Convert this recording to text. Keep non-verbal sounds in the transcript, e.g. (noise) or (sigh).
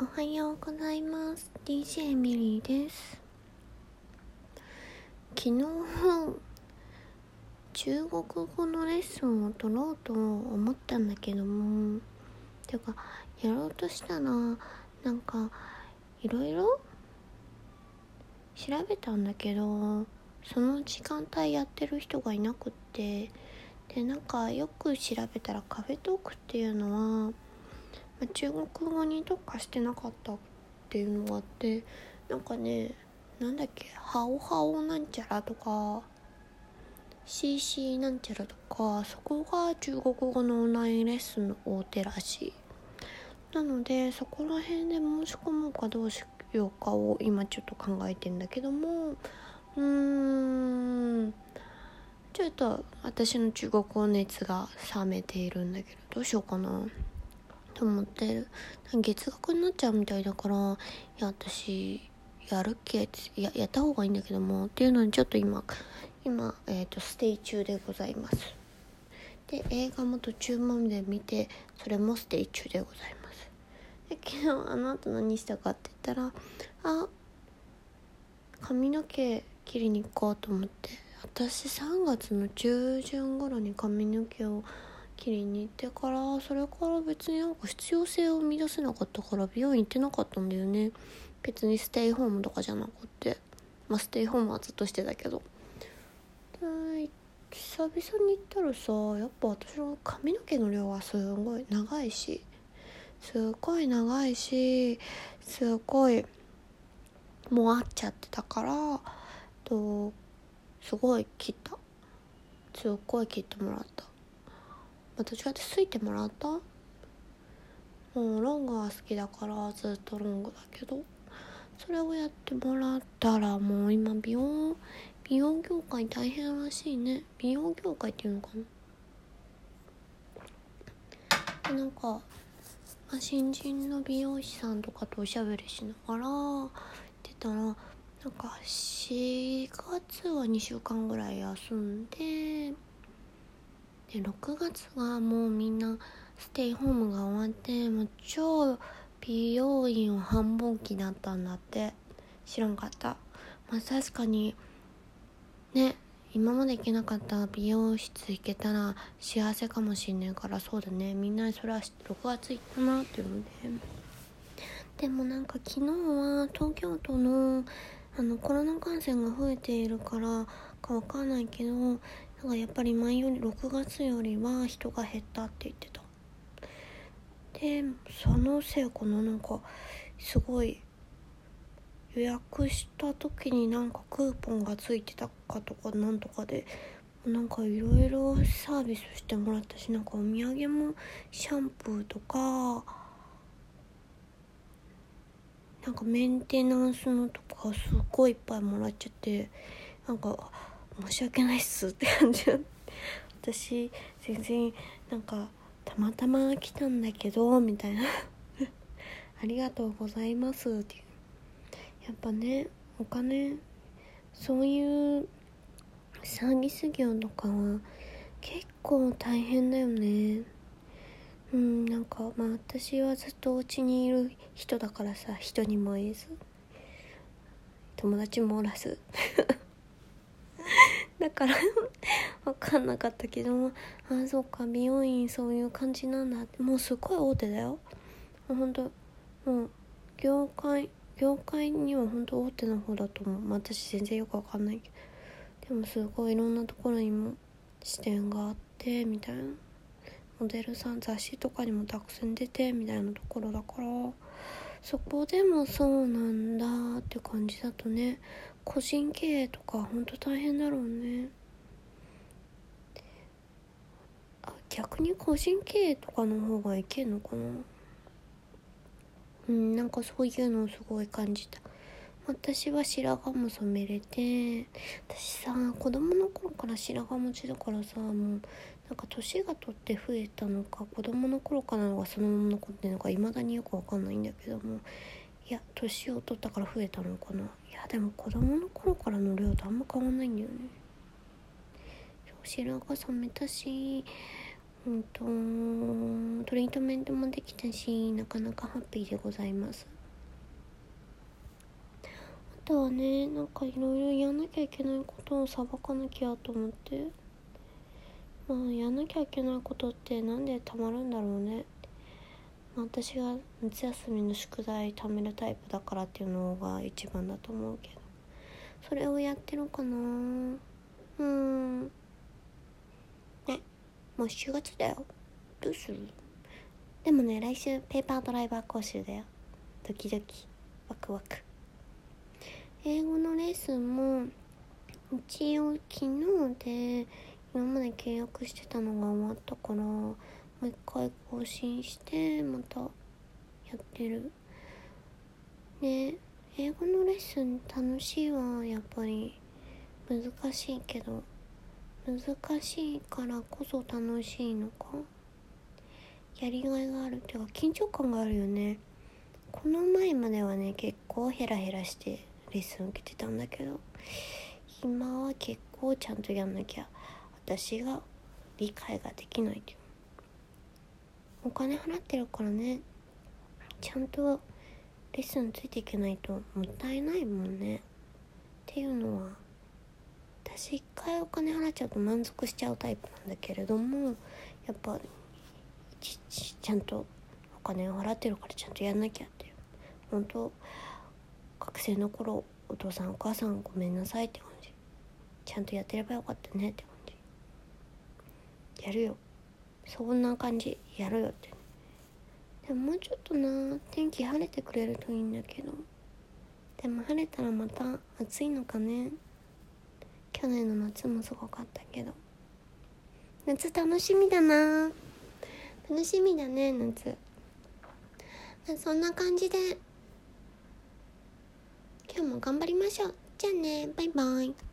おはようございます。DJ ミリーです。昨日中国語のレッスンを取ろうと思ったんだけどもてかやろうとしたらなんかいろいろ？調べたんだけどその時間帯やってる人がいなくって。でなんかよく調べたらカフェトークっていうのはま中国語に特化してなかったっていうのがあってなんかねなんだっけハオハオなんちゃらとか CC なんちゃらとかそこが中国語のオンラインレッスンの大手らしい。なのでそこら辺で申し込もうかどうしようかを今ちょっと考えてんだけどもうーんちょっと私の中国語熱が冷めているんだけどどうしようかな。と思ってる。月額になっちゃうみたいだからいや私やるっけってややった方がいいんだけどもっていうのにちょっと今今、えーと、ステイ中でございます。で映画も途中まで見てそれもステイ中でございます。で昨日あの後何したかって言ったらあ髪の毛切りに行こうと思って。私3月の中旬頃に髪の毛を切りに行ってからそれから別になんか必要性を生み出せなかったから美容院行ってなかったんだよね。別にステイホームとかじゃなくて。まあステイホームはずっとしてたけど。久々に行ったらさやっぱ私の髪の毛の量はすごい長いし。すっごい長いしすっごいもう合っちゃってたからとすごい切った。すっごい切ってもらった。まあ、どっちかってすいてもらった？もうロングは好きだからずっとロングだけど。それをやってもらったらもう今美容美容業界大変らしいね。美容業界っていうのかな？なんか、まあ、新人の美容師さんとかとおしゃべりしながらってたらなんか4月は2週間ぐらい休んでで6月はもうみんなステイホームが終わってもう超美容院を繁忙期だったんだって。知らんかった。まあ確かにね今まで行けなかった美容室行けたら幸せかもしんないからそうだね。みんなそれは6月行ったなっていうのででもなんか昨日は東京都のあのコロナ感染が増えているからかわかんないけどなんかやっぱり前より6月よりは人が減ったって言ってた。でそのせいかななんかすごい予約した時になんかクーポンがついてたかとかなんとかでなんかいろいろサービスしてもらったしなんかお土産もシャンプーとかなんかメンテナンスのとかすっごいいっぱいもらっちゃってなんか申し訳ないっすって感じ私全然なんかたまたま来たんだけどみたいな。(laughs) ありがとうございますっていう。やっぱねお金そういうサービス業とかは結構大変だよね。うんなんかまあ私はずっとお家にいる人だからさ人にも言えず。友達もおらず。だから (laughs) 分かんなかったけどああそっか美容院そういう感じなんだって。もうすごい大手だよ。ほんともう業界業界には本当大手の方だと思う、私全然よく分かんないけど。でもすごいいろんなところにも視点があってみたいな。モデルさん雑誌とかにもたくさん出てみたいなところだから。そこでもそうなんだって感じだとね。個人経営とかほんと大変だろうね。あ逆に個人経営とかの方がいけんのかな？うんなんかそういうのをすごい感じた。私は白髪も染めれて私さ子供の頃から白髪持ちだからさもうなんか年が取って増えたのか子供の頃からのがそのまま残ってるのか未だによくわかんないんだけどもいや年を取ったから増えたのかな。いやでも子供の頃からの量とあんま変わんないんだよね。白髪染めたしうんとトリートメントもできたしなかなかハッピーでございます。あとはねなんかいろいろやんなきゃいけないことをさばかなきゃと思って。まあやんなきゃいけないことってなんでたまるんだろうね。私が夏休みの宿題貯めるタイプだからっていうのが一番だと思うけど。それをやってるかな？うん。ね。もう7月だよ。どうする？でもね来週ペーパードライバー講習だよ。ドキドキ。ワクワク。英語のレッスンも一応昨日で今まで契約してたのが終わったからもう一回更新してまたやってる。で英語のレッスン楽しいはやっぱり難しいけど難しいからこそ楽しいのか？やりがいがあるっていうか緊張感があるよね。この前まではね結構ヘラヘラしてレッスン受けてたんだけど今は結構ちゃんとやんなきゃ私が理解ができないっていうお金払ってるからね。ちゃんとレッスンついていけないともったいないもんね。っていうのは私一回お金払っちゃうと満足しちゃうタイプなんだけれどもやっぱちちゃんとお金を払ってるからちゃんとやんなきゃっていう。本当学生の頃お父さんお母さんごめんなさいって感じ。ちゃんとやってればよかったねって感じ。やるよ。そんな感じやるよって。でももうちょっとな天気晴れてくれるといいんだけど。でも晴れたらまた暑いのかね。去年の夏もすごかったけど。夏楽しみだな。楽しみだね夏。そんな感じで。今日も頑張りましょう。じゃあね。バイバイ。